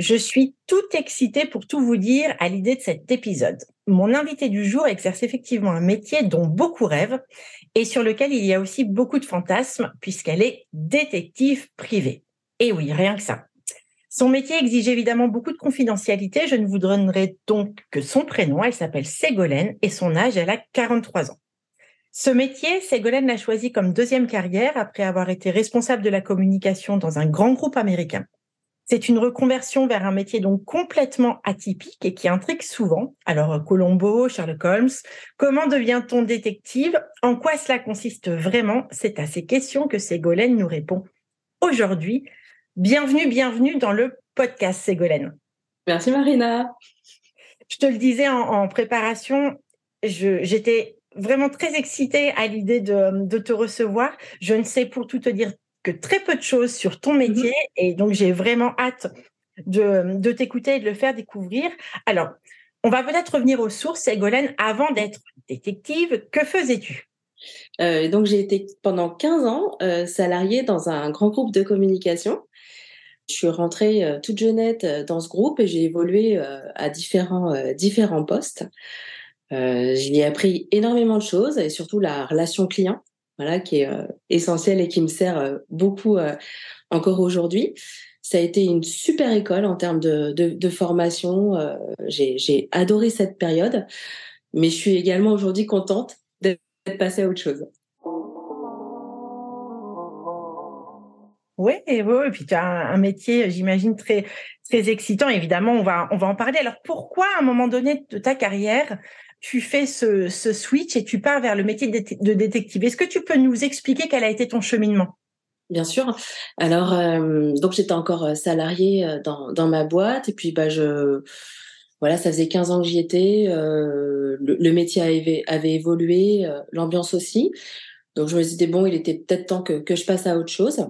Je suis toute excitée pour tout vous dire à l'idée de cet épisode. Mon invité du jour exerce effectivement un métier dont beaucoup rêvent et sur lequel il y a aussi beaucoup de fantasmes puisqu'elle est détective privée. Et oui, rien que ça. Son métier exige évidemment beaucoup de confidentialité. Je ne vous donnerai donc que son prénom. Elle s'appelle Ségolène et son âge, elle a 43 ans. Ce métier, Ségolène l'a choisi comme deuxième carrière après avoir été responsable de la communication dans un grand groupe américain. C'est une reconversion vers un métier donc complètement atypique et qui intrigue souvent. Alors, Colombo, Sherlock Holmes, comment devient-on détective? En quoi cela consiste vraiment? C'est à ces questions que Ségolène nous répond aujourd'hui. Bienvenue, bienvenue dans le podcast Ségolène. Merci Marina. Je te le disais en, préparation, j'étais vraiment très excitée à l'idée de, de, te recevoir. Je ne sais pour tout te dire que très peu de choses sur ton mmh métier et donc j'ai vraiment hâte de, de t'écouter et de le faire découvrir. Alors, on va peut-être revenir aux sources. Ségolène, avant d'être détective, que faisais-tu? Euh, Donc, j'ai été pendant 15 ans euh, salariée dans un grand groupe de communication. Je suis rentrée euh, toute jeunette euh, dans ce groupe et j'ai évolué euh, à différents, différents postes. J'y ai appris énormément de choses et surtout la relation client qui est euh, essentiel et qui me sert euh, beaucoup euh, encore aujourd'hui. Ça a été une super école en termes de, de, formation. J'ai adoré cette période, mais je suis également aujourd'hui contente d'être passée à autre chose. Oui, oui, et puis tu as un, métier, j'imagine, très, très excitant. Évidemment, on va, on va en parler. Alors, pourquoi, à un moment donné de ta carrière, tu fais ce, switch et tu pars vers le métier de, détective? Est-ce que tu peux nous expliquer quel a été ton cheminement? Bien sûr. Alors, euh, donc j'étais encore euh, salariée euh, dans, ma boîte et puis bah je voilà, ça faisait 15 ans que j'y étais. le, métier avait, avait évolué, l'ambiance aussi. Donc je me disais bon, il était peut-être temps que, je passe à autre chose.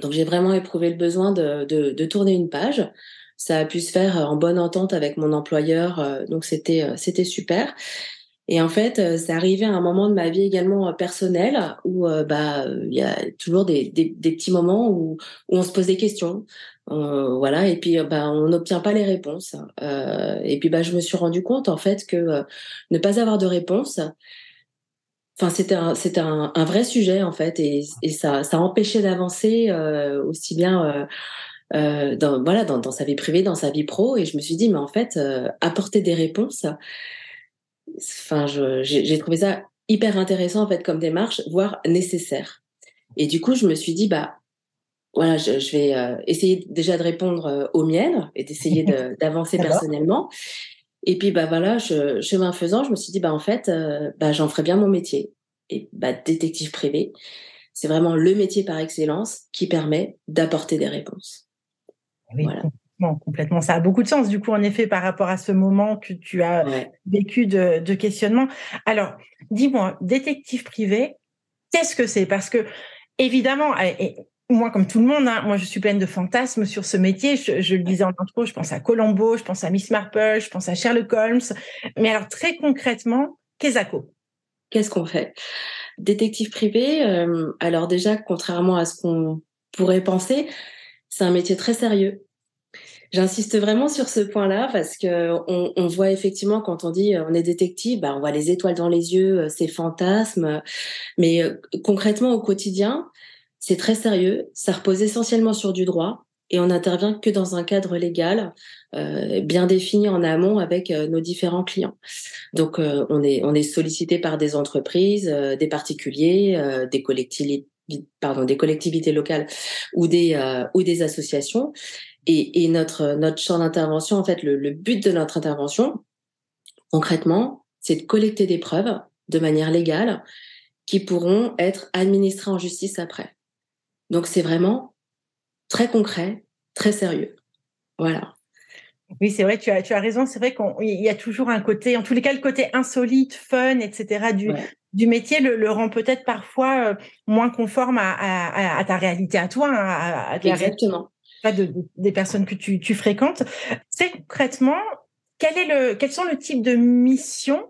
Donc j'ai vraiment éprouvé le besoin de, de tourner une page ça a pu se faire en bonne entente avec mon employeur, euh, donc c'était euh, c'était super. Et en fait, euh, c'est arrivé à un moment de ma vie également personnelle où bah il y a toujours des, des, des, petits moments où, où on se pose des questions, voilà, et puis bah on n'obtient pas les réponses. et puis bah je me suis rendu compte en fait que ne pas avoir de réponse, enfin c'était un c'était un, un, vrai sujet en fait, et, et ça ça empêchait d'avancer aussi bien euh, dans, voilà, dans, dans, sa vie privée, dans sa vie pro. Et je me suis dit, mais en fait, euh, apporter des réponses, enfin, j'ai trouvé ça hyper intéressant en fait comme démarche, voire nécessaire. Et du coup, je me suis dit, bah voilà, je, je vais euh, essayer déjà de répondre euh, aux miennes et d'essayer d'avancer personnellement. Et puis bah voilà, je, chemin faisant, je me suis dit bah en fait, bah j'en ferai bien mon métier. Et bah détective privé, c'est vraiment le métier par excellence qui permet d'apporter des réponses. Oui, complètement, Ça a beaucoup de sens, du coup, en effet, par rapport à ce moment que tu as vécu de, questionnement. Alors, dis-moi, détective privé, qu'est-ce que c'est? Parce que, évidemment, moi, comme tout le monde, hein, moi, je suis pleine de fantasmes sur ce métier. Je, le disais en intro, je pense à Colombo, je pense à Miss Marple, je pense à Sherlock Holmes. Mais alors, très concrètement, qu'est-ce Qu'est-ce qu'on fait? Détective privé, euh, alors déjà, contrairement à ce qu'on pourrait penser, c'est un métier très sérieux. J'insiste vraiment sur ce point-là parce que on, voit effectivement quand on dit euh, on est détective, bah on voit les étoiles dans les yeux, euh, ces fantasmes, mais euh, concrètement au quotidien, c'est très sérieux. Ça repose essentiellement sur du droit et on n'intervient que dans un cadre légal bien défini en amont avec nos différents clients. Donc on est on est sollicité par des entreprises, des particuliers, des collectivités pardon, des collectivités locales ou des, euh, ou des associations. Et, et, notre, notre champ d'intervention, en fait, le, le, but de notre intervention, concrètement, c'est de collecter des preuves de manière légale qui pourront être administrées en justice après. Donc c'est vraiment très concret, très sérieux. Voilà. Oui, c'est vrai, tu as, tu as raison. C'est vrai qu'il y a toujours un côté, en tous les cas, le côté insolite, fun, etc. du, du métier le, le rend peut-être parfois euh, moins conforme à, à, à, ta réalité à toi, hein, à, Exactement. De, des personnes que tu, tu fréquentes. C'est concrètement, quel est le, quels sont le type de missions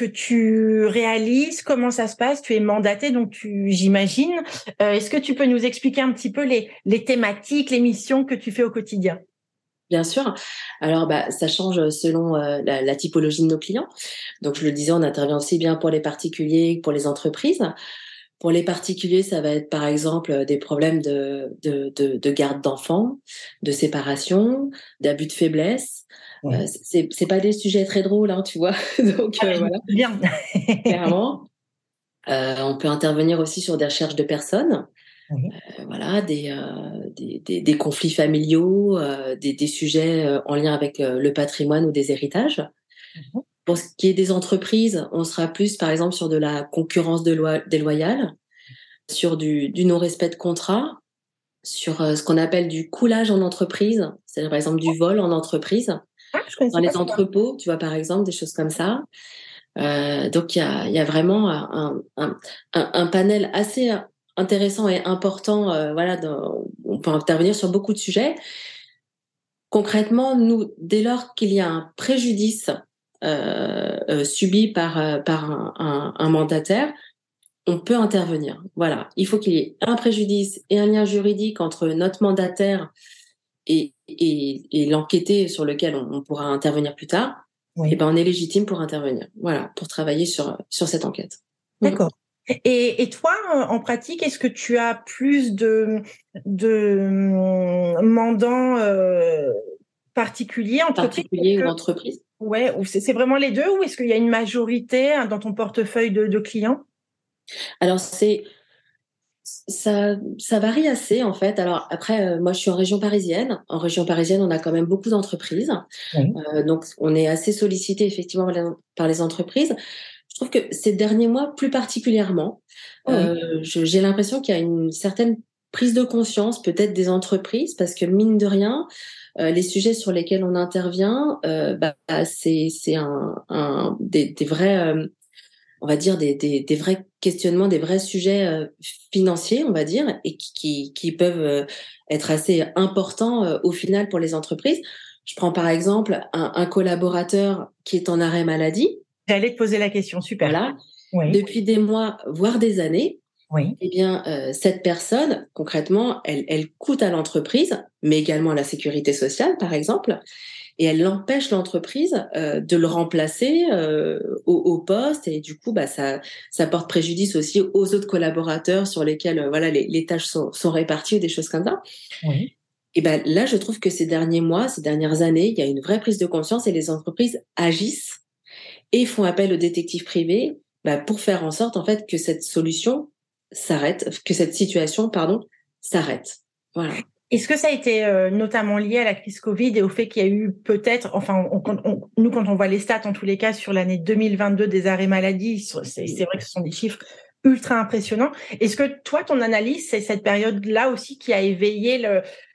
que tu réalises Comment ça se passe Tu es mandaté, donc j'imagine. Euh, est-ce que tu peux nous expliquer un petit peu les, thématiques, les missions que tu fais au quotidien? Bien sûr. Alors, bah, ça change selon euh, la, typologie de nos clients. Donc, je le disais, on intervient aussi bien pour les particuliers que pour les entreprises. Pour les particuliers, ça va être par exemple des problèmes de garde d'enfants, de séparation, d'abus de faiblesse. Euh, c'est c'est pas des sujets très drôles, hein, tu vois. Donc euh, voilà. Bien. Clairement. Euh, on peut intervenir aussi sur des recherches de personnes. Euh, voilà, des, euh, des, des, des, conflits familiaux, euh, des, des, sujets en lien avec le patrimoine ou des héritages. Mmh. Pour ce qui est des entreprises, on sera plus, par exemple, sur de la concurrence de loi, déloyale, sur du, du non-respect de contrat, sur ce qu'on appelle du coulage en entreprise, c'est-à-dire par exemple du vol en entreprise, ah, dans les entrepôts, tu vois, par exemple, des choses comme ça. Euh, donc il y a, y a, vraiment un, un, un, un, panel assez intéressant et important. Euh, voilà, dans, on peut intervenir sur beaucoup de sujets. Concrètement, nous, dès lors qu'il y a un préjudice euh, subi par par un, un, mandataire, on peut intervenir. Voilà, il faut qu'il y ait un préjudice et un lien juridique entre notre mandataire et, et, et l'enquêté sur lequel on, on, pourra intervenir plus tard. Oui. Et ben on est légitime pour intervenir. Voilà, pour travailler sur sur cette enquête. D'accord. Et, et, toi, en pratique, est-ce que tu as plus de, de hum, mandants euh, particuliers, particuliers ou entreprises? Ouais, ou c'est vraiment les deux, ou est-ce qu'il y a une majorité hein, dans ton portefeuille de, de clients? Alors c'est ça, ça varie assez en fait. Alors après, euh, moi je suis en région parisienne. En région parisienne, on a quand même beaucoup d'entreprises, oui. euh, donc on est assez sollicité effectivement par les entreprises. Je trouve que ces derniers mois, plus particulièrement, oui. euh, j'ai l'impression qu'il y a une certaine prise de conscience, peut-être des entreprises, parce que mine de rien, euh, les sujets sur lesquels on intervient, euh, bah, c'est un, un, des, des vrais, euh, on va dire des, des, des, vrais questionnements, des vrais sujets euh, financiers, on va dire, et qui, qui, qui peuvent euh, être assez importants au final pour les entreprises. Je prends par exemple un, un collaborateur qui est en arrêt maladie. J'allais te poser la question, super. Voilà. Oui. Depuis des mois, voire des années, oui. eh bien, euh, cette personne, concrètement, elle, elle coûte à l'entreprise, mais également à la sécurité sociale, par exemple, et elle empêche l'entreprise euh, de le remplacer euh, au, au, poste, et du coup, bah, ça, ça porte préjudice aussi aux autres collaborateurs sur lesquels, euh, voilà, les, les tâches sont, sont, réparties ou des choses comme ça. Oui. Et ben là, je trouve que ces derniers mois, ces dernières années, il y a une vraie prise de conscience et les entreprises agissent et font appel aux détectives privés bah, pour faire en sorte en fait que cette solution s'arrête, que cette situation pardon s'arrête. Voilà. Est-ce que ça a été euh, notamment lié à la crise Covid et au fait qu'il y a eu peut-être, enfin, on, on, nous quand on voit les stats en tous les cas sur l'année 2022 des arrêts maladie, c'est vrai que ce sont des chiffres ultra impressionnants. Est-ce que toi, ton analyse, c'est cette période-là aussi qui a éveillé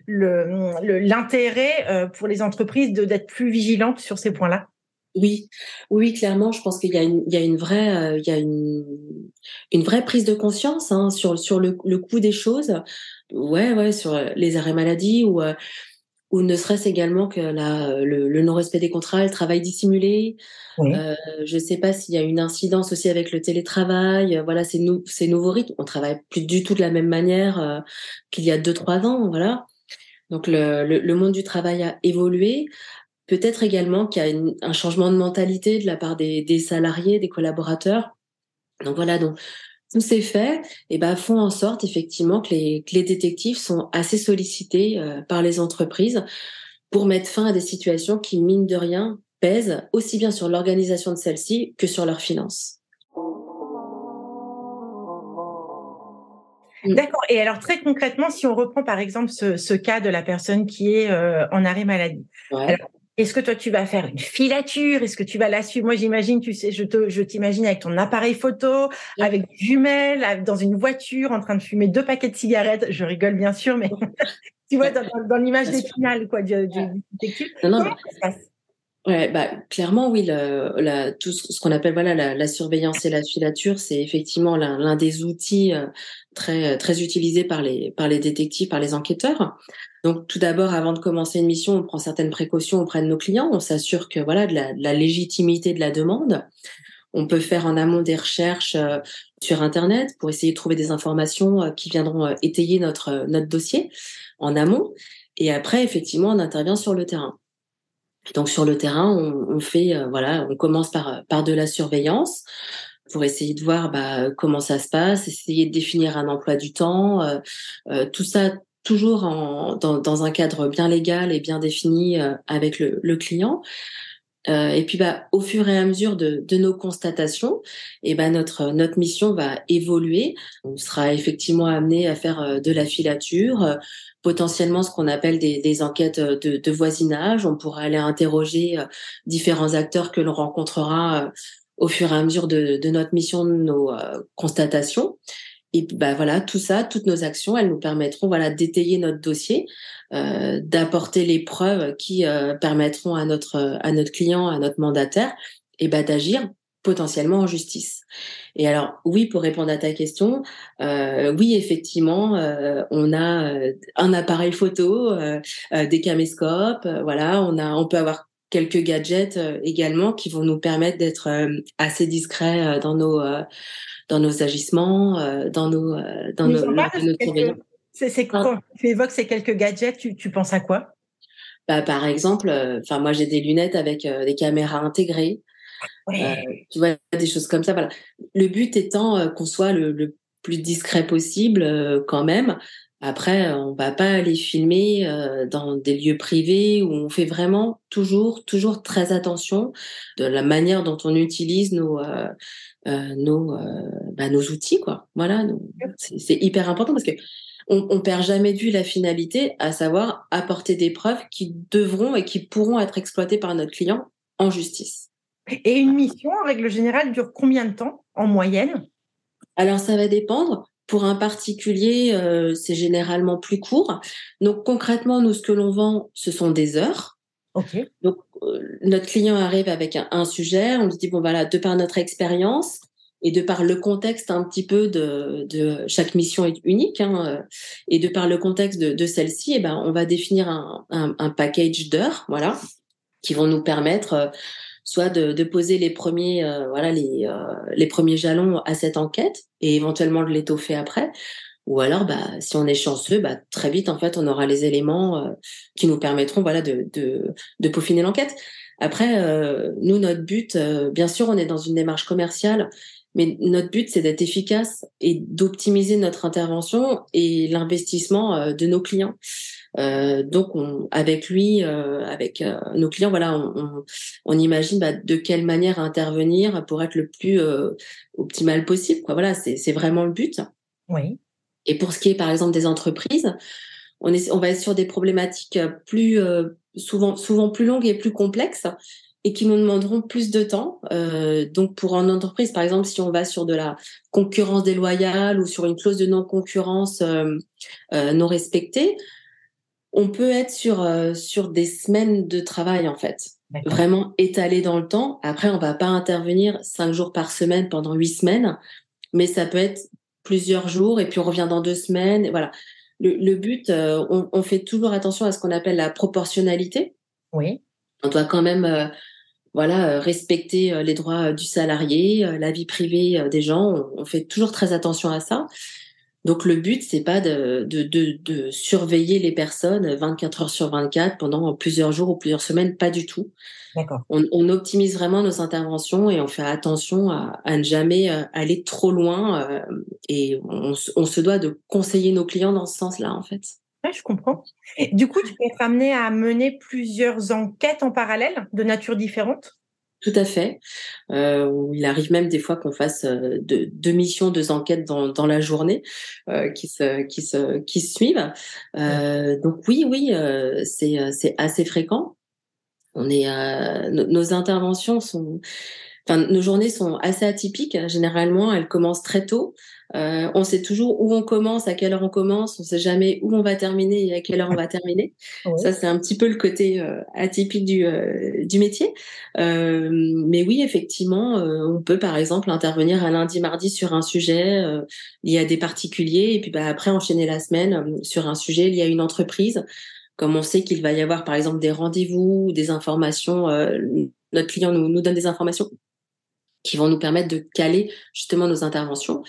l'intérêt le, euh, pour les entreprises d'être plus vigilantes sur ces points-là? Oui, oui, clairement, je pense qu'il y a une, il y a une vraie, euh, il y a une, une vraie prise de conscience hein, sur sur le, le coût des choses. Ouais, ouais, sur les arrêts maladie ou euh, ou ne serait-ce également que la, le, le non-respect des contrats, le travail dissimulé. Oui. Euh, je ne sais pas s'il y a une incidence aussi avec le télétravail. Voilà, ces, nou ces nouveaux rythmes. On travaille plus du tout de la même manière euh, qu'il y a deux trois ans. Voilà. Donc le, le, le, monde du travail a évolué. Peut-être également qu'il y a une, un changement de mentalité de la part des, des, salariés, des collaborateurs. Donc voilà, donc tous ces faits eh ben, font en sorte effectivement que les, que les détectives sont assez sollicités euh, par les entreprises pour mettre fin à des situations qui, mine de rien, pèsent aussi bien sur l'organisation de celles-ci que sur leurs finances. Mm. D'accord. Et alors très concrètement, si on reprend par exemple ce, ce cas de la personne qui est euh, en arrêt maladie, ouais. alors, est-ce que toi tu vas faire une filature? Est-ce que tu vas la suivre? Moi j'imagine, tu sais, je te, je t'imagine avec ton appareil photo, oui. avec des jumelles, dans une voiture, en train de fumer deux paquets de cigarettes. Je rigole bien sûr, mais tu vois, dans, l'image d'épinal, quoi, du, du. Non, non, Ouais, bah, clairement, oui, le, la, tout ce qu'on appelle voilà la, la, surveillance et la filature, c'est effectivement l'un des outils euh, très très utilisés par les par les détectives, par les enquêteurs. Donc, tout d'abord, avant de commencer une mission, on prend certaines précautions auprès de nos clients. On s'assure que voilà de la, de la, légitimité de la demande. On peut faire en amont des recherches euh, sur Internet pour essayer de trouver des informations euh, qui viendront étayer notre notre dossier en amont. Et après, effectivement, on intervient sur le terrain. Donc sur le terrain, on, on fait euh, voilà, on commence par par de la surveillance pour essayer de voir bah, comment ça se passe, essayer de définir un emploi du temps, euh, euh, tout ça toujours en, dans, dans, un cadre bien légal et bien défini avec le, le client. Et puis bah au fur et à mesure de, de nos constatations, et bah notre notre mission va évoluer. On sera effectivement amené à faire de la filature, potentiellement ce qu'on appelle des, des enquêtes euh, de, de, voisinage. On pourra aller interroger euh, différents acteurs que l'on rencontrera euh, au fur et à mesure de, de notre mission, de nos constatations. Et bah voilà, tout ça, toutes nos actions, elles nous permettront voilà d'étayer notre dossier, euh, d'apporter les preuves qui permettront à notre à notre client, à notre mandataire, et bah d'agir potentiellement en justice. Et alors oui, pour répondre à ta question, euh, oui effectivement, euh, on a euh, un appareil photo, euh, euh, des caméscopes, voilà, on a, on peut avoir quelques gadgets également qui vont nous permettre d'être assez discrets dans nos dans nos agissements, dans nos dans nos, C'est quand tu évoques ces quelques gadgets, tu, tu penses à quoi? Bah, par exemple, enfin moi j'ai des lunettes avec des caméras intégrées. Euh, tu vois, des choses comme ça. Voilà. Le but étant euh, qu'on soit le, plus discret possible euh, quand même. Après, on va pas aller filmer dans des lieux privés où on fait vraiment toujours, toujours très attention de la manière dont on utilise nos nos bah, nos outils, quoi. Voilà, c'est hyper important parce que on, on perd jamais de vue la finalité, à savoir apporter des preuves qui devront et qui pourront être exploitées par notre client en justice. Et une mission, en règle générale, dure combien de temps en moyenne? Alors, ça va dépendre. Pour un particulier, euh, c'est généralement plus court. Donc, concrètement, nous, ce que l'on vend, ce sont des heures. OK. Donc, euh, notre client arrive avec un, sujet. On se dit, bon, voilà, de par notre expérience et de par le contexte un petit peu de, de chaque mission est unique, hein, euh, et de par le contexte de, de celle-ci, eh ben, on va définir un, un, un package d'heures, voilà, qui vont nous permettre soit de, de poser les premiers euh, voilà les euh, les premiers jalons à cette enquête et éventuellement de l'étoffer après ou alors bah si on est chanceux bah très vite en fait on aura les éléments euh, qui nous permettront voilà de de, de peaufiner l'enquête après nous notre but bien sûr on est dans une démarche commerciale mais notre but, c'est d'être efficace et d'optimiser notre intervention et l'investissement de nos clients. Euh, donc, on, avec lui, euh, avec euh, nos clients, voilà, on, on, imagine bah, de quelle manière intervenir pour être le plus optimal possible. Quoi. Voilà, c'est vraiment le but. Oui. Et pour ce qui est, par exemple, des entreprises, on, est, on va être sur des problématiques plus souvent, souvent plus longues et plus complexes et qui nous demanderont plus de temps. Euh, donc pour une entreprise, par exemple, si on va sur de la concurrence déloyale ou sur une clause de non-concurrence euh, euh, non respectée, on peut être sur euh, sur des semaines de travail en fait, vraiment étalé dans le temps. Après, on va pas intervenir cinq jours par semaine pendant huit semaines, mais ça peut être plusieurs jours et puis on revient dans deux semaines. voilà. Le, but, euh, on, fait toujours attention à ce qu'on appelle la proportionnalité. Oui. On doit quand même euh, voilà respecter les droits du salarié, la vie privée des gens. on fait toujours très attention à ça. Donc le but, c'est pas de, de, de, de, surveiller les personnes 24 heures sur 24 pendant plusieurs jours ou plusieurs semaines, pas du tout. D'accord. On, on, optimise vraiment nos interventions et on fait attention à, à ne jamais euh, aller trop loin euh, et on, on, se doit de conseiller nos clients dans ce sens-là, en fait. Ouais, je comprends. du coup, tu peux être amené à mener plusieurs enquêtes en parallèle de nature différente? Tout à fait. Euh, il arrive même des fois qu'on fasse euh, deux, missions, deux enquêtes dans, dans la journée euh, qui se qui se qui se suivent. Euh, donc oui, oui, euh, c'est c'est assez fréquent. On est nos interventions sont Enfin, nos journées sont assez atypiques. Généralement, elles commencent très tôt. Euh, on sait toujours où on commence, à quelle heure on commence. On sait jamais où on va terminer et à quelle heure on va terminer. Ça, c'est un petit peu le côté euh, atypique du, euh, du métier. mais oui, effectivement, on peut par exemple intervenir un lundi, mardi sur un sujet lié à des particuliers et puis bah, après enchaîner la semaine sur un sujet lié à une entreprise. Comme on sait qu'il va y avoir par exemple des rendez-vous, des informations, notre client nous, nous donne des informations qui vont nous permettre de caler justement nos interventions.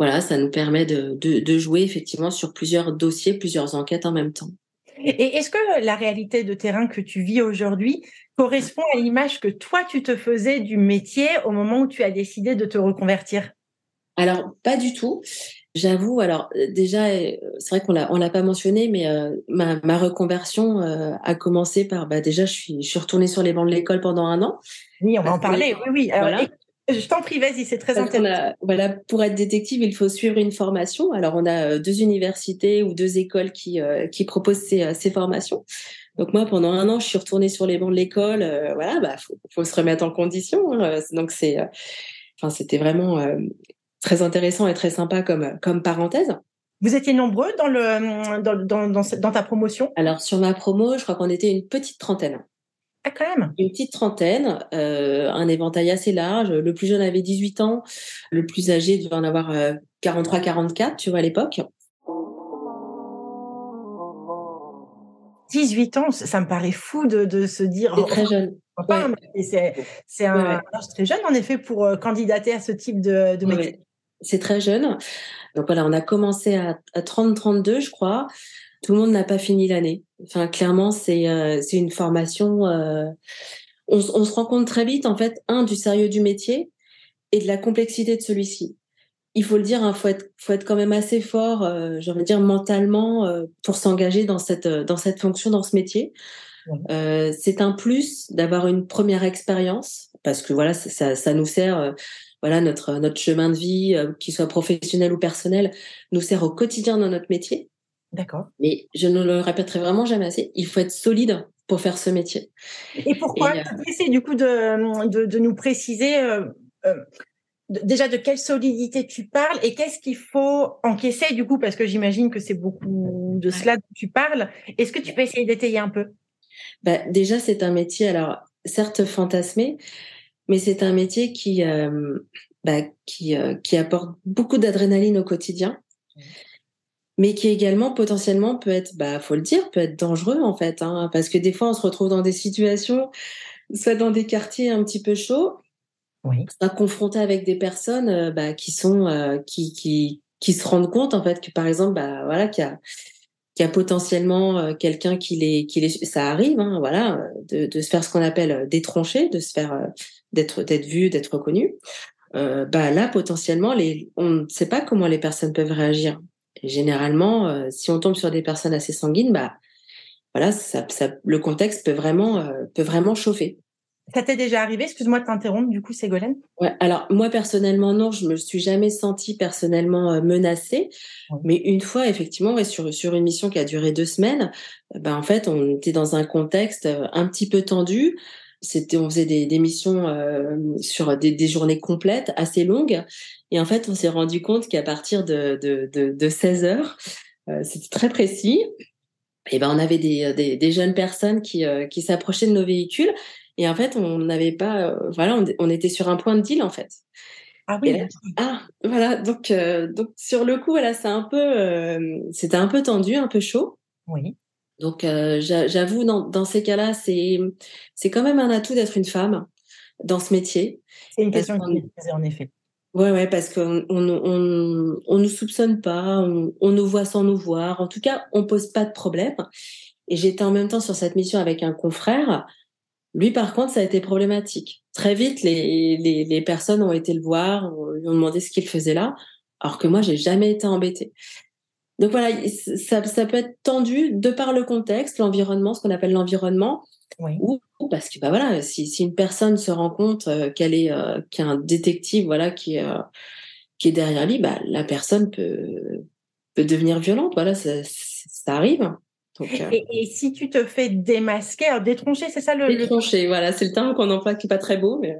Voilà, ça nous permet de, de, jouer effectivement sur plusieurs dossiers, plusieurs enquêtes en même temps. Et est-ce que la réalité de terrain que tu vis aujourd'hui correspond à l'image que toi, tu te faisais du métier au moment où tu as décidé de te reconvertir? Alors, pas du tout. J'avoue, alors déjà, euh, c'est vrai qu'on l'a on l'a pas mentionné, mais euh, ma, ma, reconversion euh, a commencé par bah déjà, je suis je suis retournée sur les bancs de l'école pendant un an. Oui, on va en parler. Oui, oui. Alors, Je t'en prie, vas-y, c'est très intéressant. voilà, pour être détective, il faut suivre une formation. Alors, on a deux universités ou deux écoles qui qui proposent ces, ces formations. Donc moi, pendant un an, je suis retournée sur les bancs de l'école. voilà, bah faut, faut se remettre en condition. Hein. Donc c'est, enfin, c'était vraiment très intéressant et très sympa comme, comme parenthèse. Vous étiez nombreux dans, le, dans, dans, dans, ta promotion? Alors, sur ma promo, je crois qu'on était une petite trentaine. Ah, quand même Une petite trentaine, euh, un éventail assez large. Le plus jeune avait 18 ans, le plus âgé devait en avoir 43-44, euh, tu vois, à l'époque. 18 ans, ça me paraît fou de, de se dire. C'est très jeune. C'est un âge très jeune, en effet, pour euh, candidater à ce type de, de métier c'est très jeune. Donc voilà, on a commencé à, 30-32, je crois. Tout le monde n'a pas fini l'année. Enfin, clairement, c'est euh, c'est une formation. Euh, on, se rend compte très vite, en fait, un du sérieux du métier et de la complexité de celui-ci. Il faut le dire, il hein, faut être faut être quand même assez fort, euh, j'ai envie de dire mentalement, euh, pour s'engager dans cette dans cette fonction, dans ce métier. c'est un plus d'avoir une première expérience parce que voilà, ça, ça nous sert voilà notre notre chemin de vie, euh, qu'il soit professionnel ou personnel, nous sert au quotidien dans notre métier. D'accord. Mais je ne le répéterai vraiment jamais assez. Il faut être solide pour faire ce métier. Et pourquoi Tu essaies du coup de, de, de nous préciser euh, euh, déjà de quelle solidité tu parles et qu'est-ce qu'il faut encaisser du coup parce que j'imagine que c'est beaucoup de cela dont tu parles. Est-ce que tu peux essayer d'étayer un peu? Bah, Déjà, c'est un métier alors certes fantasmé, mais c'est un métier qui, euh, bah, qui, euh, qui apporte beaucoup d'adrénaline au quotidien, mais qui également potentiellement peut être, bah, faut le dire, peut être dangereux en fait, hein, parce que des fois on se retrouve dans des situations, soit dans des quartiers un petit peu chauds, oui. soit confronté avec des personnes euh, bah, qui sont, qui, qui, qui se rendent compte en fait que par exemple, bah, voilà, qu'il y a qu'il y a potentiellement quelqu'un qui les, qui les, ça arrive, hein, voilà, de, de, se faire ce qu'on appelle détroncher, de se faire d'être d'être vu, d'être reconnu, euh, bah là potentiellement les, on ne sait pas comment les personnes peuvent réagir. Généralement, euh, si on tombe sur des personnes assez sanguines, bah voilà, ça, ça, le contexte peut vraiment euh, peut vraiment chauffer. Ça t'est déjà arrivé Excuse-moi de t'interrompre. Du coup, Ségolène? Ouais. Alors moi personnellement non, je me suis jamais sentie personnellement euh, menacée, mais une fois effectivement, ouais, sur sur une mission qui a duré deux semaines, bah en fait on était dans un contexte un petit peu tendu c'était on faisait des, des missions sur des, des, journées complètes assez longues et en fait on s'est rendu compte qu'à partir de, de, de, de 16 heures euh, c'était très précis. Et ben on avait des, des, des jeunes personnes qui, euh, qui s'approchaient de nos véhicules. Et en fait on n'avait pas voilà on, on, était sur un point de deal en fait. Ah oui ah voilà. Donc donc sur le coup voilà c'est un peu c'était un peu tendu un peu chaud. Oui. Donc, euh, j'avoue, dans, dans, ces cas-là, c'est quand même un atout d'être une femme dans ce métier. C'est une question qui me posée, en effet. Ouais, ouais, parce qu'on on, on, on, nous soupçonne pas, on, on, nous voit sans nous voir. En tout cas, on pose pas de problème. Et j'étais en même temps sur cette mission avec un confrère. Lui, par contre, ça a été problématique. Très vite, les, les, les personnes ont été le voir, lui ont demandé ce qu'il faisait là, alors que moi, j'ai jamais été embêtée. Donc voilà, ça, ça, peut être tendu de par le contexte, l'environnement, ce qu'on appelle l'environnement, ou, parce que bah voilà, si, si une personne se rend compte euh, qu'elle est, euh, qu'il y a un détective, voilà, qui est, euh, qui est derrière lui, bah la personne peut peut devenir violente. Voilà, ça, ça arrive. Et, si tu te fais démasquer, alors détroncher, c'est ça le Détroncher, voilà, c'est le terme qu'on emploie qui n'est pas très beau, mais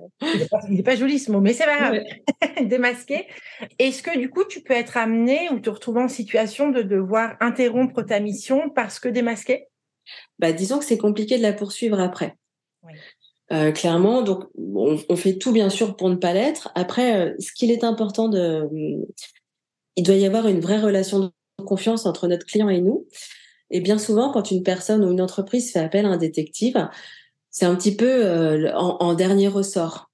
il n'est pas, joli ce mot, mais c'est pas grave. démasquer. Est-ce que du coup tu peux être amené ou te retrouver en situation de devoir interrompre ta mission parce que démasqué? Bah, disons que c'est compliqué de la poursuivre après. Euh, clairement, donc on, fait tout bien sûr pour ne pas l'être. Après, euh, ce qu'il est important de, il doit y avoir une vraie relation de confiance entre notre client et nous. Et bien souvent, quand une personne ou une entreprise fait appel à un détective, c'est un petit peu euh, en, dernier ressort.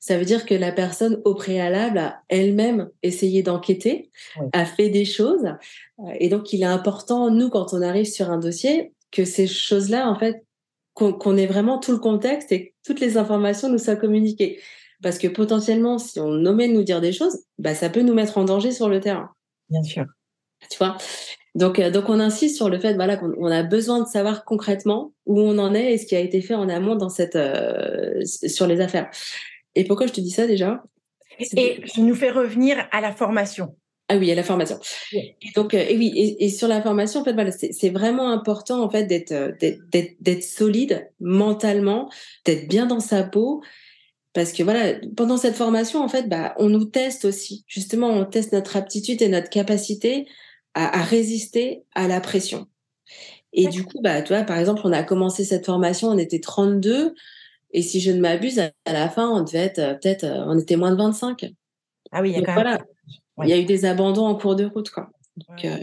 Ça veut dire que la personne au préalable a elle-même essayé d'enquêter, a fait des choses. Et donc, il est important, nous, quand on arrive sur un dossier, que ces choses-là, en fait, qu'on ait vraiment tout le contexte et que toutes les informations nous soient communiquées. Parce que potentiellement, si on nommait de nous dire des choses, bah, ça peut nous mettre en danger sur le terrain. Bien sûr. Tu vois? Donc, euh, donc on insiste sur le fait voilà, qu'on a besoin de savoir concrètement où on en est et ce qui a été fait en amont dans cette, euh, sur les affaires. Et pourquoi je te dis ça déjà? Et je nous fais revenir à la formation. Ah oui, à la formation. Et donc, euh, et oui, et, sur la formation, en fait, voilà, c'est vraiment important en fait d'être d'être solide mentalement, d'être bien dans sa peau, parce que voilà, pendant cette formation, en fait, bah, on nous teste aussi. Justement, on teste notre aptitude et notre capacité à, à résister à la pression. Et du coup, bah, tu vois, par exemple, on a commencé cette formation, on était 32, et si je ne m'abuse, à la fin, on devait être euh, peut-être, on était moins de 25. Ah oui, il y a quand même. Il y a eu des abandons en cours de route. Quoi. Euh,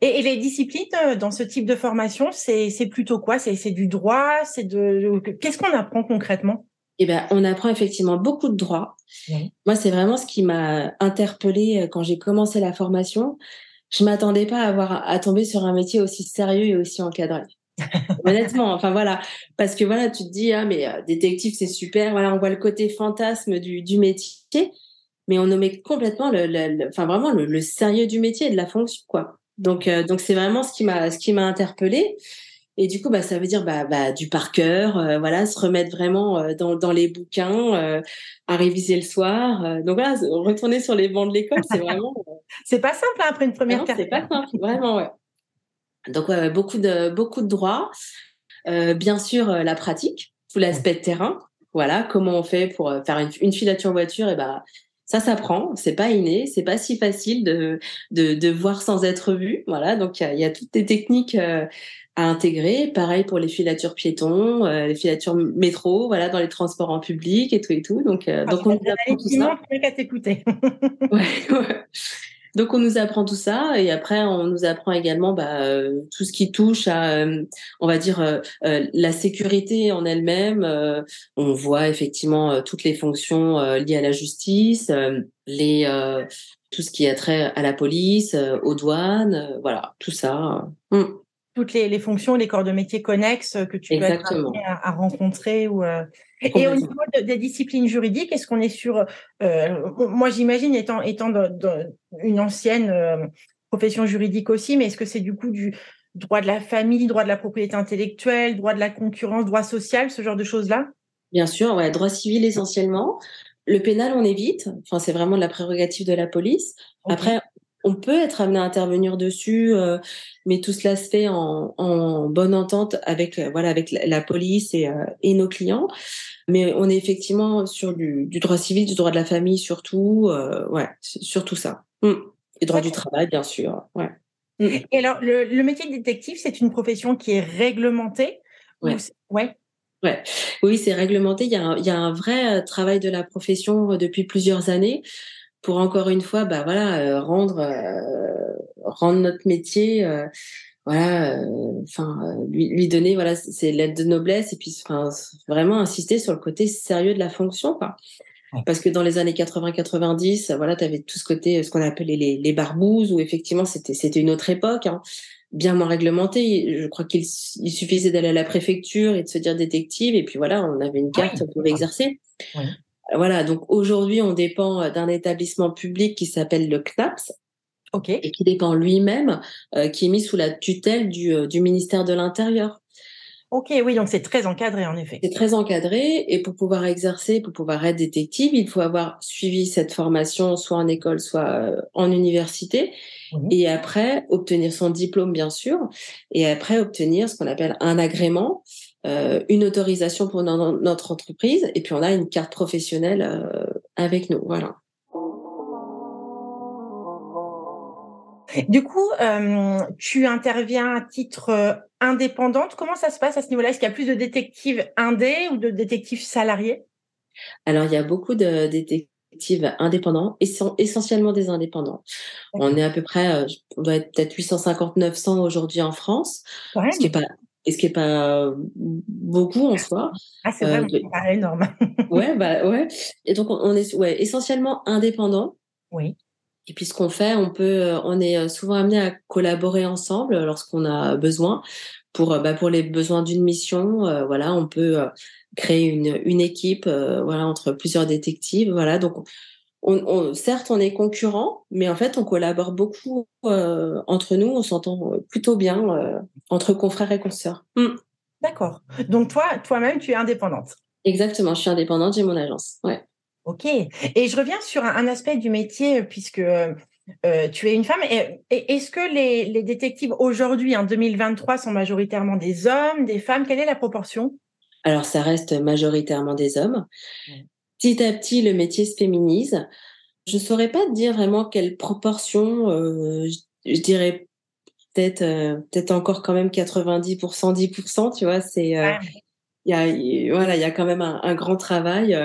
et, les disciplines euh, dans ce type de formation, c'est plutôt quoi? C'est du droit? C'est de qu'est-ce qu'on apprend concrètement? Eh ben, on apprend effectivement beaucoup de droit. Moi, c'est vraiment ce qui m'a interpellée euh, quand j'ai commencé la formation. Je m'attendais pas à avoir à tomber sur un métier aussi sérieux et aussi encadré. Honnêtement, enfin voilà, parce que voilà, tu te dis ah mais détective c'est super, voilà, on voit le côté fantasme du, du métier, mais on nommait complètement le, enfin vraiment le, sérieux du métier et de la fonction, quoi. Donc, euh, donc c'est vraiment ce qui m'a, ce qui m'a interpellé. Et du coup, bah, ça veut dire bah, bah du par cœur, euh, voilà, se remettre vraiment euh, dans, dans les bouquins, à réviser le soir. donc voilà, retourner sur les bancs de l'école, c'est vraiment. c'est pas simple hein, après une première C'est pas simple, vraiment, ouais. Donc ouais, beaucoup de beaucoup de droits, bien sûr la pratique, tout l'aspect de terrain. Voilà, comment on fait pour faire une, une filature voiture et bah ça s'apprend, c'est pas inné, c'est pas si facile de, de, de voir sans être vu. Voilà, donc il y, a, toutes les techniques euh, à intégrer. Pareil pour les filatures piétons, euh, les filatures métro, voilà, dans les transports en public et tout et tout. Donc, euh, ah, donc on apprend tout ça. ouais, ouais. Donc on nous apprend tout ça et après on nous apprend également bah, euh, tout ce qui touche à, euh, on va dire, euh, la sécurité en elle-même. on voit effectivement toutes les fonctions liées à la justice, les tout ce qui a trait à la police, aux douanes, voilà, tout ça. Mm. Toutes les, les, fonctions, les corps de métier connexes que tu peux être à, à, rencontrer ou et au niveau des disciplines juridiques, est-ce qu'on est sur, euh, moi j'imagine étant étant dans, une ancienne euh, profession juridique aussi, mais est-ce que c'est du coup du droit de la famille, droit de la propriété intellectuelle, droit de la concurrence, droit social, ce genre de choses-là? Bien sûr, ouais, droit civil essentiellement. Le pénal, on évite. Enfin, c'est vraiment la prérogative de la police. Après, on peut être amené à intervenir dessus, euh, mais tout cela se fait en, en bonne entente avec euh, voilà avec la, police et, euh, et, nos clients. Mais on est effectivement sur du, du, droit civil, du droit de la famille surtout, ouais, sur tout ça. Mmh. Et droit du travail, bien sûr. Ouais. Mmh. Et alors, le, le métier de détective, c'est une profession qui est réglementée. Ouais. ouais. Ouais. Oui, c'est réglementé. Il y, a un, il y a un vrai travail de la profession depuis plusieurs années pour encore une fois, bah voilà, euh, rendre euh, rendre notre métier, euh, voilà, enfin lui, lui donner voilà, c'est l'aide de noblesse et puis enfin vraiment insister sur le côté sérieux de la fonction, quoi. Parce que dans les années 80-90, voilà, tu avais tout ce côté, ce qu'on appelait les, les barbouzes, où effectivement c'était c'était une autre époque, hein, bien moins réglementée. Je crois qu'il suffisait d'aller à la préfecture et de se dire détective, et puis voilà, on avait une carte, pouvait exercer. Voilà, donc aujourd'hui, on dépend euh, d'un établissement public qui s'appelle le CNAPS. Et qui dépend lui-même, euh, qui est mis sous la tutelle du, euh, du ministère de l'Intérieur. Ok, oui, donc c'est très encadré en effet. C'est très encadré et pour pouvoir exercer, pour pouvoir être détective, il faut avoir suivi cette formation soit en école, soit euh, en université et après obtenir son diplôme bien sûr et après obtenir ce qu'on appelle un agrément, euh, une autorisation pour notre entreprise et puis on a une carte professionnelle euh, avec nous. Voilà. Du coup, euh, tu interviens à titre indépendante. Comment ça se passe à ce niveau-là? Est-ce qu'il y a plus de détectives indés ou de détectives salariés? Alors, il y a beaucoup de détectives indépendants, et essentiellement des indépendants. On est à peu près, on doit être peut-être 850-900 aujourd'hui en France, ce qui est pas ce qui est pas beaucoup en soi. Ah, c'est vraiment euh, énorme. ouais, bah ouais. Et donc on est ouais, essentiellement indépendants. Oui. Et puis ce qu'on fait, on peut, euh, on est euh, souvent amené à collaborer ensemble lorsqu'on a besoin pour, bah, pour les besoins d'une mission. voilà, on peut créer une, une équipe, voilà, entre plusieurs détectives. Voilà, donc on, on, certes, on est concurrents, mais en fait, on collabore beaucoup entre nous. On s'entend plutôt bien entre confrères et consoeurs. Mmh. D'accord. Donc toi, toi-même, tu es indépendante. Exactement. Je suis indépendante. J'ai mon agence. Ouais. Ok. Et je reviens sur un, aspect du métier, puisque euh, tu es une femme. Et, est-ce que les, détectives aujourd'hui, en 2023, sont majoritairement des hommes, des femmes? Quelle est la proportion? Alors, ça reste majoritairement des hommes. Petit à petit, le métier se féminise. Je ne saurais pas dire vraiment quelle proportion. Euh, je, dirais peut-être euh, peut-être encore quand même 90%, 10%, tu vois. C'est il y a voilà, il y a quand même un, un grand travail.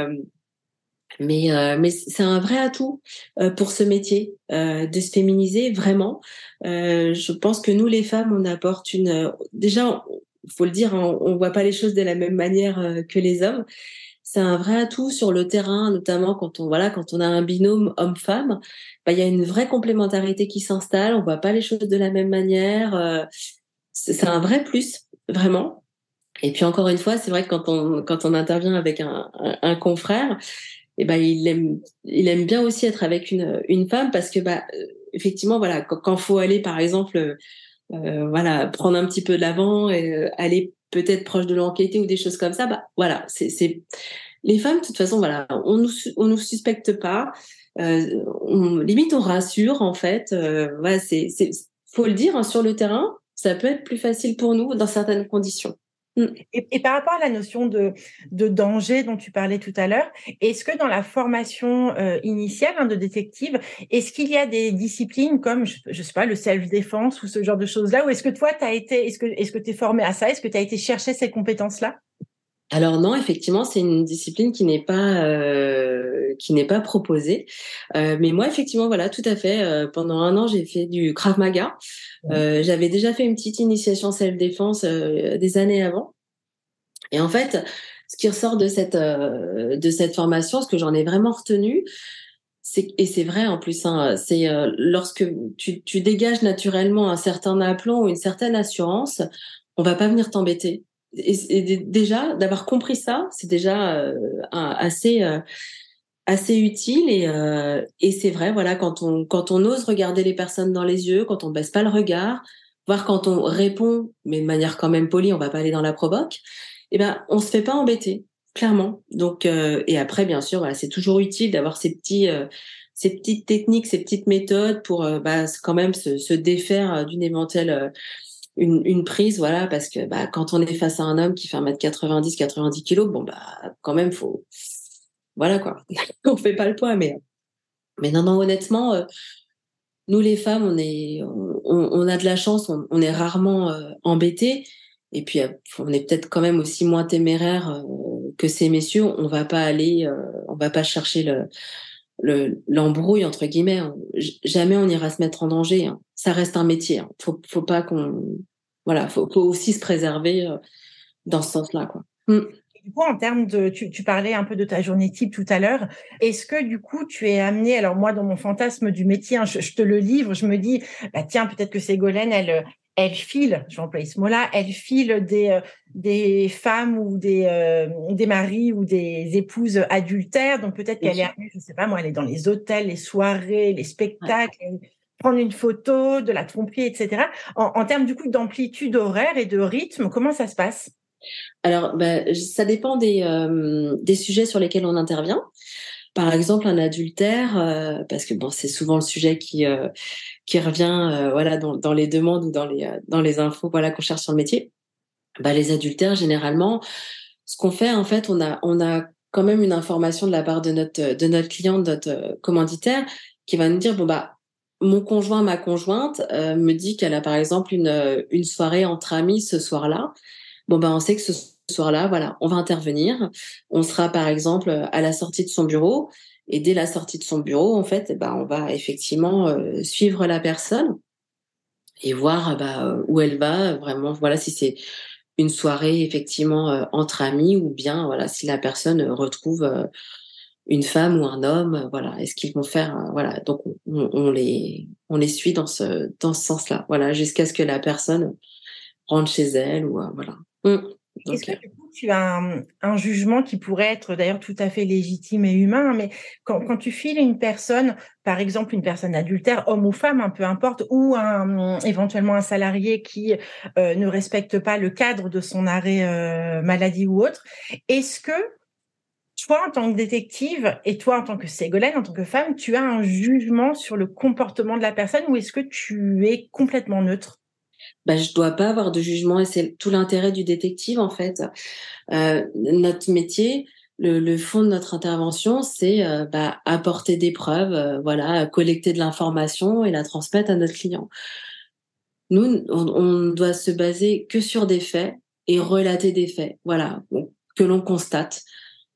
Mais, euh, mais c'est un vrai atout euh, pour ce métier euh, de se féminiser vraiment. je pense que nous les femmes, on apporte une. déjà, faut le dire, on, on voit pas les choses de la même manière que les hommes. C'est un vrai atout sur le terrain, notamment quand on voilà quand on a un binôme homme-femme. Bah, il y a une vraie complémentarité qui s'installe. On voit pas les choses de la même manière. c'est un vrai plus vraiment. Et puis encore une fois, c'est vrai que quand on quand on intervient avec un, un, confrère, et eh ben il aime il aime bien aussi être avec une une femme parce que bah euh, effectivement voilà quand, il faut aller par exemple euh, voilà prendre un petit peu de l'avant et euh, aller peut-être proche de l'enquêté ou des choses comme ça bah voilà c'est les femmes de toute façon voilà on nous on nous suspecte pas euh, on, limite on rassure en fait euh, voilà c'est c'est faut le dire hein, sur le terrain ça peut être plus facile pour nous dans certaines conditions. Mm. Et, par rapport à la notion de, de danger dont tu parlais tout à l'heure, est-ce que dans la formation euh, initiale hein, de détective, est-ce qu'il y a des disciplines comme, je, je sais pas, le self-défense ou ce genre de choses-là, ou est-ce que toi, tu as été, est-ce que tu es formé à ça? Est-ce que tu as été chercher ces compétences-là? Alors non, effectivement, c'est une discipline qui n'est pas euh, qui n'est pas proposée. Euh, mais moi, effectivement, voilà, tout à fait. Euh, pendant un an, j'ai fait du Krav Maga. Euh, j'avais déjà fait une petite initiation self-défense euh, des années avant. Et en fait, ce qui ressort de cette de cette formation, ce que j'en ai vraiment retenu, c'est et c'est vrai en plus, hein, c'est lorsque tu, tu dégages naturellement un certain aplomb ou une certaine assurance, on va pas venir t'embêter et, déjà d'avoir compris ça, c'est déjà euh, assez euh, assez utile et euh, et c'est vrai voilà quand on quand on ose regarder les personnes dans les yeux, quand on baisse pas le regard, voir quand on répond mais de manière quand même polie, on va pas aller dans la provoque, eh ben on se fait pas embêter clairement. Donc et après bien sûr c'est toujours utile d'avoir ces petits ces petites techniques, ces petites méthodes pour bah, quand même se, se défaire d'une éventuelle une, une, prise, voilà, parce que bah, quand on est face à un homme qui fait 1m90, 90 kilos, bon, bah, quand même, faut. Voilà, quoi. on fait pas le poids, mais. Mais non, non, honnêtement, euh, nous, les femmes, on est. On, a de la chance, on, est rarement euh. Et puis, euh, on est peut-être quand même aussi moins téméraire euh, que ces messieurs. On va pas aller. on va pas chercher le le l'embrouille entre guillemets. Jamais on ira se mettre en danger. Hein. Ça reste un métier. Hein. Faut faut pas qu'on voilà, faut, faut aussi se préserver euh, dans ce sens-là quoi. Mm. Du coup, en termes de, tu, parlais un peu de ta journée type tout à l'heure. Est-ce que du coup, tu es amené, alors moi, dans mon fantasme du métier, hein, je, te le livre, je me dis, bah tiens, peut-être que Ségolène, elle, elle file, je vais employer ce mot-là, elle file des, euh, des femmes ou des, euh, des maris ou des épouses adultères. Donc peut-être qu'elle est, je sais pas moi, elle est dans les hôtels, les soirées, les spectacles, prendre une photo, de la tromperie, etc. En, en termes du coup d'amplitude horaire et de rythme, comment ça se passe? Alors, bah, ça dépend des, euh, des sujets sur lesquels on intervient. Par exemple, un adultère, euh, parce que bon, c'est souvent le sujet qui euh, qui revient, voilà, dans, dans, les demandes ou dans les dans les infos, voilà, qu'on cherche sur le métier. Bah, les adultères, généralement, ce qu'on fait, en fait, on a on a quand même une information de la part de notre de notre client, de notre commanditaire, qui va nous dire bon bah mon conjoint, ma conjointe me dit qu'elle a par exemple une une soirée entre amis ce soir-là bon ben on sait que ce soir-là, voilà, on va intervenir. On sera par exemple à la sortie de son bureau et dès la sortie de son bureau, en fait, ben on va effectivement euh, suivre la personne et voir bah, où elle va vraiment. Voilà, si c'est une soirée effectivement euh, entre amis ou bien voilà si la personne retrouve euh, une femme ou un homme, voilà, est-ce qu'ils vont faire, voilà, donc on, on, les on les suit dans ce dans ce sens-là, voilà, jusqu'à ce que la personne rentre chez elle ou voilà. Mmh. Est-ce que du coup, tu as un, jugement qui pourrait être d'ailleurs tout à fait légitime et humain, mais quand, tu files une personne, par exemple une personne adultère, homme ou femme, hein, peu importe, ou éventuellement un salarié qui euh, ne respecte pas le cadre de son arrêt euh, maladie ou autre, est-ce que toi, en tant que détective, et toi, en tant que Ségolène, en tant que femme, tu as un jugement sur le comportement de la personne ou est-ce que tu es complètement neutre? Bah, je dois pas avoir de jugement et c'est tout l'intérêt du détective en fait. Euh, notre métier, le, le, fond de notre intervention, c'est euh, bah, apporter des preuves, euh, voilà, collecter de l'information et la transmettre à notre client. Nous, on, on, doit se baser que sur des faits et relater des faits, voilà, que l'on constate.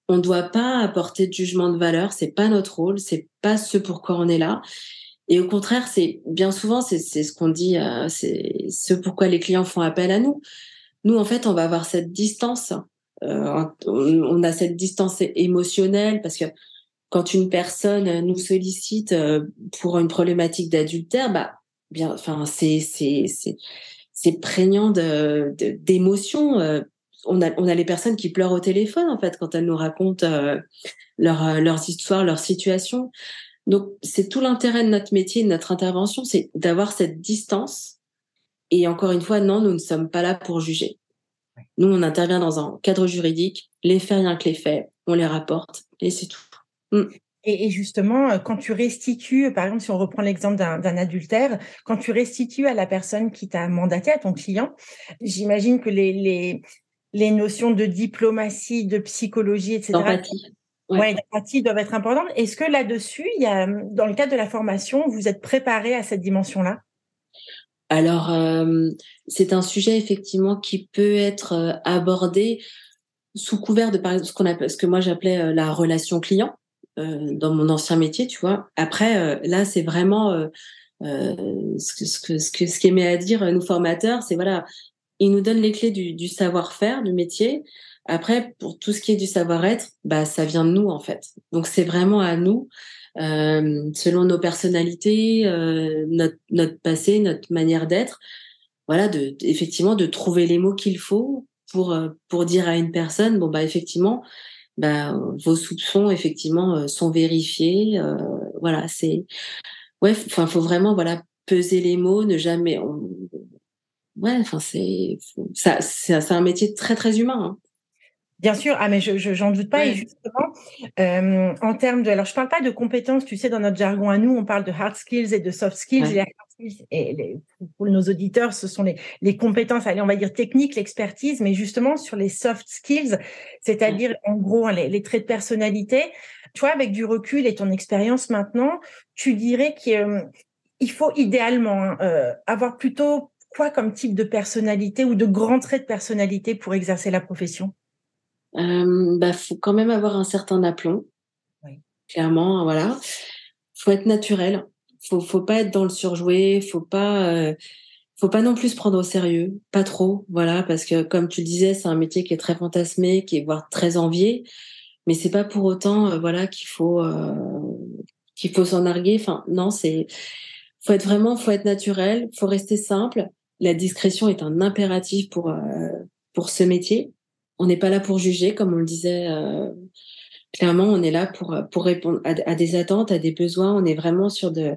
On ne doit pas apporter de jugement de valeur, c'est pas notre rôle, c'est pas ce pourquoi on est là. Et au contraire, c'est bien souvent, c'est ce qu'on dit, euh, c'est ce pourquoi les clients font appel à nous. Nous, en fait, on va avoir cette distance. Euh, on, a cette distance émotionnelle parce que quand une personne nous sollicite euh, pour une problématique d'adultère, bah bien, enfin, c'est c'est c'est prégnant de d'émotions. Euh, on a on a les personnes qui pleurent au téléphone en fait quand elles nous racontent euh, leur, leurs histoires, leurs situations. Donc, c'est tout l'intérêt de notre métier, de notre intervention, c'est d'avoir cette distance. Et encore une fois, non, nous ne sommes pas là pour juger. Nous, on intervient dans un cadre juridique, les faits, rien que les faits, on les rapporte et c'est tout. Mm. Et, justement, euh, quand tu restitues, par exemple, si on reprend l'exemple d'un adultère, quand tu restitues à la personne qui t'a mandaté, à ton client, j'imagine que les, les, les notions de diplomatie, de psychologie, etc., Ouais, les doivent être importantes. Est-ce que là-dessus, il y a, dans le cadre de la formation, vous êtes préparé à cette dimension-là? Alors, euh, c'est un sujet effectivement qui peut être euh, abordé sous couvert de par exemple ce qu'on appelle, ce que moi j'appelais euh, la relation client dans mon ancien métier, tu vois. Après, là, c'est vraiment ce que ce que ce que ce qu'aimaient à dire nous formateurs, c'est voilà, ils nous donnent les clés du, du savoir-faire du métier. Après, pour tout ce qui est du savoir-être, bah, ça vient de nous en fait. Donc c'est vraiment à nous, euh, selon nos personnalités, euh, notre, passé, notre manière d'être, voilà, de, effectivement de trouver les mots qu'il faut pour euh, pour dire à une personne, bon bah effectivement, bah, vos soupçons effectivement sont vérifiés. Euh, voilà, c'est ouais, enfin faut vraiment voilà peser les mots, ne jamais. Ouais, enfin c'est c'est un métier très très humain. Hein. Bien sûr, ah mais je j'en doute pas. Et justement, euh, en termes de, alors je parle pas de compétences, tu sais, dans notre jargon à nous, on parle de hard skills et de soft skills. Et, les, pour nos auditeurs, ce sont les, les compétences, allez, on va dire techniques, l'expertise, mais justement sur les soft skills, c'est-à-dire en gros hein, les, les, traits de personnalité. Toi, avec du recul et ton expérience maintenant, tu dirais qu'il euh, faut idéalement hein, euh, avoir plutôt quoi comme type de personnalité ou de grands traits de personnalité pour exercer la profession? Euh, bah, faut quand même avoir un certain aplomb. Oui. Clairement, voilà. Faut être naturel. Faut, faut pas être dans le surjoué. Faut pas, euh, faut pas non plus se prendre au sérieux. Pas trop, voilà, parce que comme tu le disais, c'est un métier qui est très fantasmé, qui est voire très envié. Mais c'est pas pour autant, euh, voilà, qu'il faut, euh, qu'il faut s'en narguer. Enfin, non, c'est, faut être vraiment, faut être naturel. Faut rester simple. La discrétion est un impératif pour, pour ce métier on n'est pas là pour juger, comme on le disait. Euh, clairement, on est là pour pour répondre à, des attentes, à des besoins. On est vraiment sur de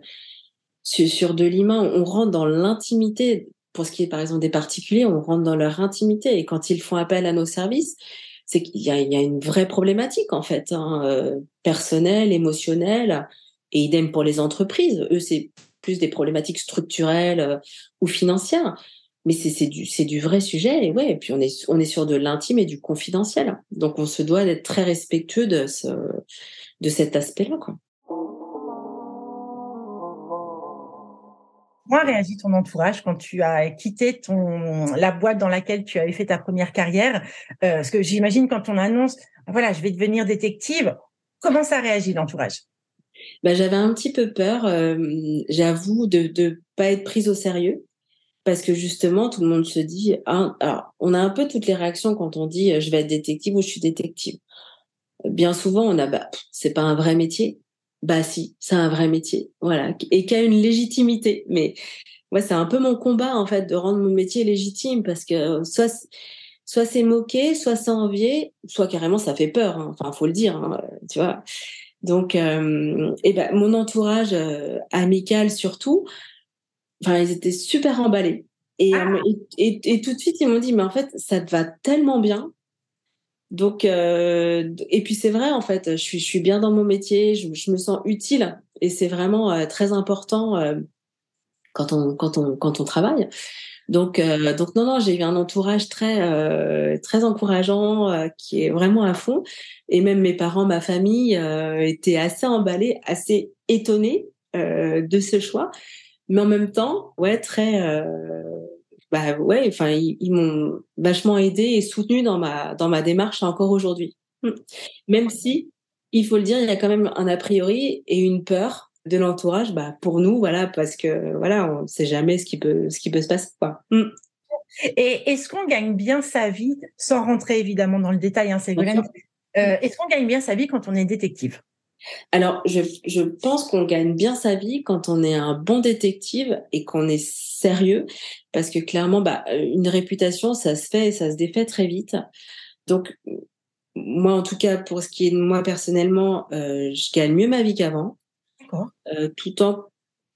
sur, de l'humain. On rentre dans l'intimité pour ce qui est par exemple des particuliers, on rentre dans leur intimité et quand ils font appel à nos services, c'est qu'il y, a, une vraie problématique en fait, hein, euh, personnelle, émotionnelle, et idem pour les entreprises. Eux, c'est plus des problématiques structurelles euh, ou financières, mais c'est du vrai sujet et ouais. Et puis on est on est sur de l'intime et du confidentiel, donc on se doit d'être très respectueux de ce de cet aspect-là, quoi. Comment réagit ton entourage quand tu as quitté ton la boîte dans laquelle tu avais fait ta première carrière? Euh, Parce que j'imagine quand on annonce, voilà, je vais devenir détective, comment ça réagit l'entourage? Bah, j'avais un petit peu peur, euh, j'avoue, de ne pas être prise au sérieux. Parce que justement, tout le monde se dit, ah, alors, on a un peu toutes les réactions quand on dit je vais être détective ou je suis détective. Bien souvent, on a, bah, c'est pas un vrai métier bah si, c'est un vrai métier, voilà, et qui a une légitimité. Mais ouais, c'est un peu mon combat en fait de rendre mon métier légitime parce que soit soit c'est moqué, soit c'est envié, soit carrément ça fait peur. Hein. Enfin, faut le dire, hein, tu vois. Donc, euh, et ben mon entourage euh, amical surtout, enfin ils étaient super emballés. Et, ah. et, et, tout de suite ils m'ont dit mais en fait ça te va tellement bien donc, euh, et puis c'est vrai en fait, je suis, je suis bien dans mon métier, je, je me sens utile et c'est vraiment euh, très important euh, quand on quand on quand on travaille. Donc euh, donc non non, j'ai eu un entourage très très encourageant qui est vraiment à fond et même mes parents, ma famille étaient assez emballés, assez étonnés de ce choix, mais en même temps ouais très bah ouais, enfin ils, m'ont vachement aidé et soutenu dans ma dans ma démarche encore aujourd'hui. Mmh. Même si il faut le dire, il y a quand même un a priori et une peur de l'entourage, bah pour nous, voilà, parce que voilà, on ne sait jamais ce qui peut ce qui peut se passer, quoi. Mmh. Et est-ce qu'on gagne bien sa vie, sans rentrer évidemment dans le détail, hein, Ségolène, euh, est-ce qu'on gagne bien sa vie quand on est détective? Alors, je, je pense qu'on gagne bien sa vie quand on est un bon détective et qu'on est sérieux, parce que clairement, bah, une réputation, ça se fait et ça se défait très vite. Donc, moi, en tout cas, pour ce qui est de moi personnellement, euh, je gagne mieux ma vie qu'avant. D'accord. Euh, tout en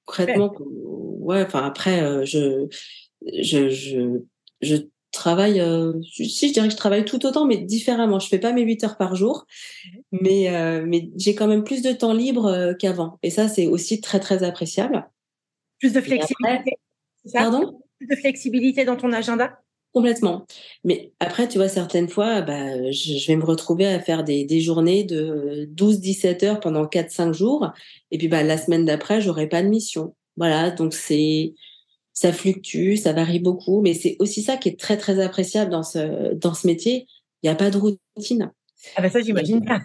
concrètement, ouais. Enfin après, euh, je, je, je, je travaille, euh, si je dirais que je travaille tout autant, mais différemment. Je fais pas mes 8 heures par jour, mmh. mais, euh, mais j'ai quand même plus de temps libre euh, qu'avant. Et ça, c'est aussi très, très appréciable. Plus de flexibilité. Pardon? Plus de flexibilité dans ton agenda? Complètement. Mais après, tu vois, certaines fois, bah, je, vais me retrouver à faire des, des journées de 12-17 heures pendant 4-5 jours. Et puis, bah, la semaine d'après, j'aurai pas de mission. Voilà. Donc, c'est, ça fluctue, ça varie beaucoup, mais c'est aussi ça qui est très très appréciable dans ce dans ce métier. Il n'y a pas de routine. Ah ben ça j'imagine pas.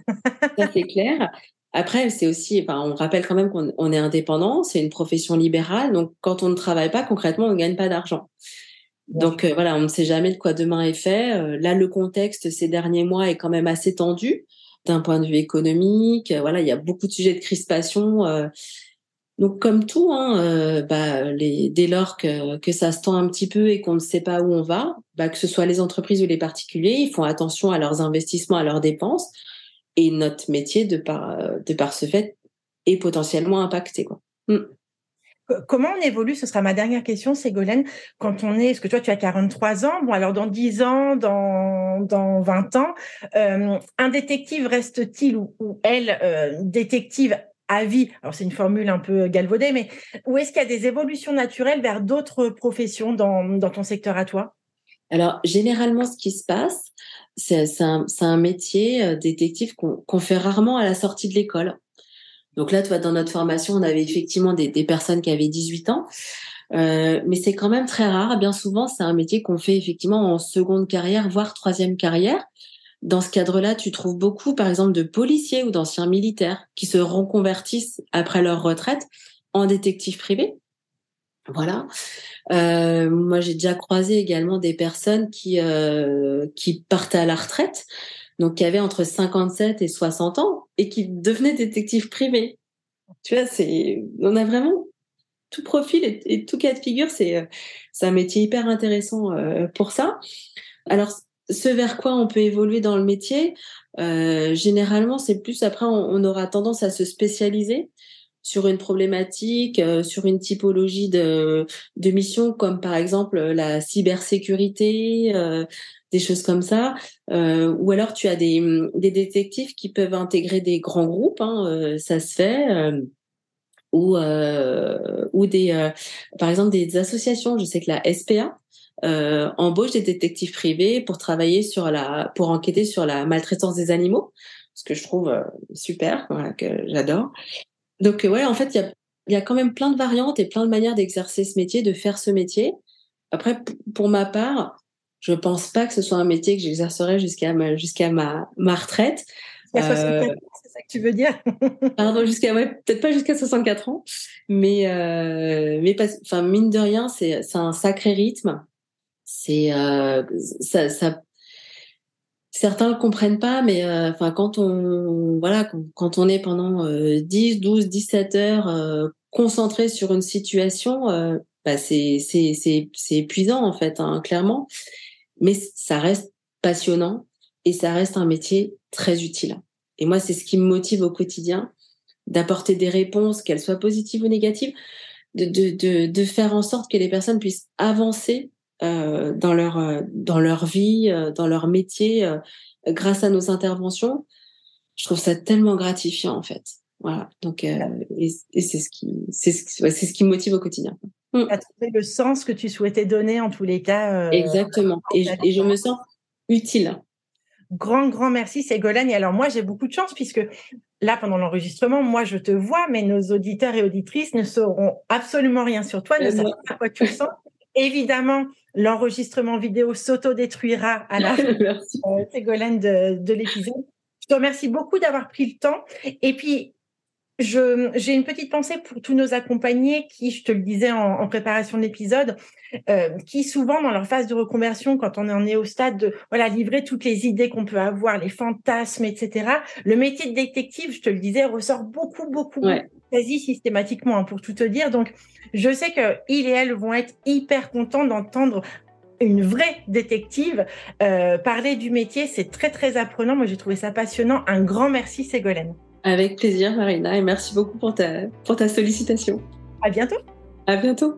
ça c'est clair. Après c'est aussi, enfin on rappelle quand même qu'on est indépendant, c'est une profession libérale, donc quand on ne travaille pas concrètement on ne gagne pas d'argent. Donc euh, voilà, on ne sait jamais de quoi demain est fait. Euh, là le contexte ces derniers mois est quand même assez tendu d'un point de vue économique. voilà, il y a beaucoup de sujets de crispation. Euh, donc comme tout, hein, euh, bah, dès lors que, que, ça se tend un petit peu et qu'on ne sait pas où on va, bah, que ce soit les entreprises ou les particuliers, ils font attention à leurs investissements, à leurs dépenses, et notre métier de par, de par ce fait est potentiellement impacté. Mm. Comment on évolue? Ce sera ma dernière question, Ségolène. Quand on est, est-ce que toi, tu as 43 ans Bon, alors dans 10 ans, dans, dans 20 ans, euh, un détective reste-t-il ou, elle, euh, détective à vie. Alors c'est une formule un peu galvaudée, mais où est-ce qu'il y a des évolutions naturelles vers d'autres professions dans, ton secteur à toi? Alors généralement, ce qui se passe, c'est un, métier euh, détective qu'on fait rarement à la sortie de l'école. Donc là, toi, dans notre formation, on avait effectivement des, des personnes qui avaient 18 ans. Euh, mais c'est quand même très rare. Bien souvent, c'est un métier qu'on fait effectivement en seconde carrière, voire troisième carrière. Dans ce cadre-là, tu trouves beaucoup, par exemple, de policiers ou d'anciens militaires qui se reconvertissent après leur retraite en détectives privés. Voilà. Euh, moi, j'ai déjà croisé également des personnes qui euh, qui partaient à la retraite, donc qui avaient entre 57 et 60 ans et qui devenaient détectives privés. Tu vois, c'est on a vraiment tout profil et, tout cas de figure. C'est c'est un métier hyper intéressant euh, pour ça. Alors ce vers quoi on peut évoluer dans le métier, euh, généralement, c'est plus après, on, aura tendance à se spécialiser. sur une problématique, euh, sur une typologie de, de mission, comme par exemple la cybersécurité, euh, des choses comme ça. Euh, ou alors tu as des, des détectives qui peuvent intégrer des grands groupes, hein, ça se fait. ou ou des par exemple des associations je sais que la SPA embauche des détectives privés pour travailler sur la pour enquêter sur la maltraitance des animaux ce que je trouve super voilà que j'adore donc, ouais, en fait, il y a, y a quand même plein de variantes et plein de manières d'exercer ce métier, de faire ce métier. Après, pour ma part, je pense pas que ce soit un métier que j'exercerai jusqu'à ma, jusqu'à ma, ma retraite. Jusqu'à 64 euh, ans, c'est ça que tu veux dire? Pardon, jusqu'à ouais, peut-être pas jusqu'à 64 ans, mais euh, mais enfin mine de rien, c'est c'est un sacré rythme. C'est euh, ça, ça certains comprennent pas, mais euh, enfin quand on voilà quand, on est pendant 10, 12, 17 heures euh, concentré sur une situation, euh, bah c'est c'est c'est c'est épuisant en fait, hein, clairement. Mais ça reste passionnant et ça reste un métier très utile. Et moi, c'est ce qui me motive au quotidien, d'apporter des réponses, qu'elles soient positives ou négatives, de, de, de, de faire en sorte que les personnes puissent avancer euh, dans leur euh, dans leur vie, euh, dans leur métier, grâce à nos interventions. Je trouve ça tellement gratifiant en fait. Voilà. Donc et, c'est ce qui c'est ce, c'est ce qui me motive au quotidien. Tu as trouvé le sens que tu souhaitais donner en tous les cas. Exactement. Et, et je me sens utile. Grand, grand merci, Ségolène. Et alors, moi, j'ai beaucoup de chance puisque là, pendant l'enregistrement, moi, je te vois, mais nos auditeurs et auditrices ne sauront absolument rien sur toi, ne savent pas quoi tu sens. Évidemment, l'enregistrement vidéo s'auto-détruira à la fin euh, Ségolène de, de l'épisode. Je te remercie beaucoup d'avoir pris le temps. Et puis, j'ai une petite pensée pour tous nos accompagnés qui, je te le disais en, préparation de l'épisode, euh, qui souvent dans leur phase de reconversion, quand on en est au stade de voilà livrer toutes les idées qu'on peut avoir, les fantasmes, etc. Le métier de détective, je te le disais, ressort beaucoup, beaucoup, quasi systématiquement hein, pour tout te dire. Donc, je sais que il et elle vont être hyper contents d'entendre une vraie détective euh, parler du métier. C'est très, très apprenant. Moi, j'ai trouvé ça passionnant. Un grand merci, Ségolène. Avec plaisir, Marina, et merci beaucoup pour ta, pour ta sollicitation. À bientôt. À bientôt.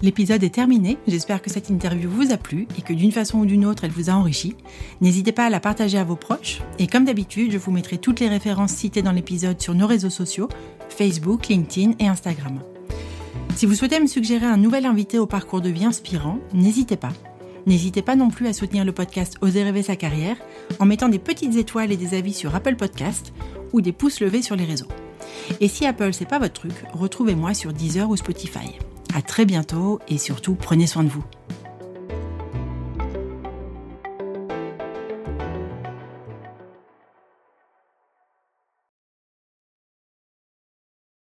L'épisode est terminé, j'espère que cette interview vous a plu et que d'une façon ou d'une autre elle vous a enrichi. N'hésitez pas à la partager à vos proches et comme d'habitude je vous mettrai toutes les références citées dans l'épisode sur nos réseaux sociaux, Facebook, LinkedIn et Instagram. Si vous souhaitez me suggérer un nouvel invité au parcours de vie inspirant, n'hésitez pas. N'hésitez pas non plus à soutenir le podcast Oser rêver sa carrière en mettant des petites étoiles et des avis sur Apple Podcast ou des pouces levés sur les réseaux. Et si Apple c'est pas votre truc, retrouvez-moi sur Deezer ou Spotify. À très bientôt et surtout prenez soin de vous.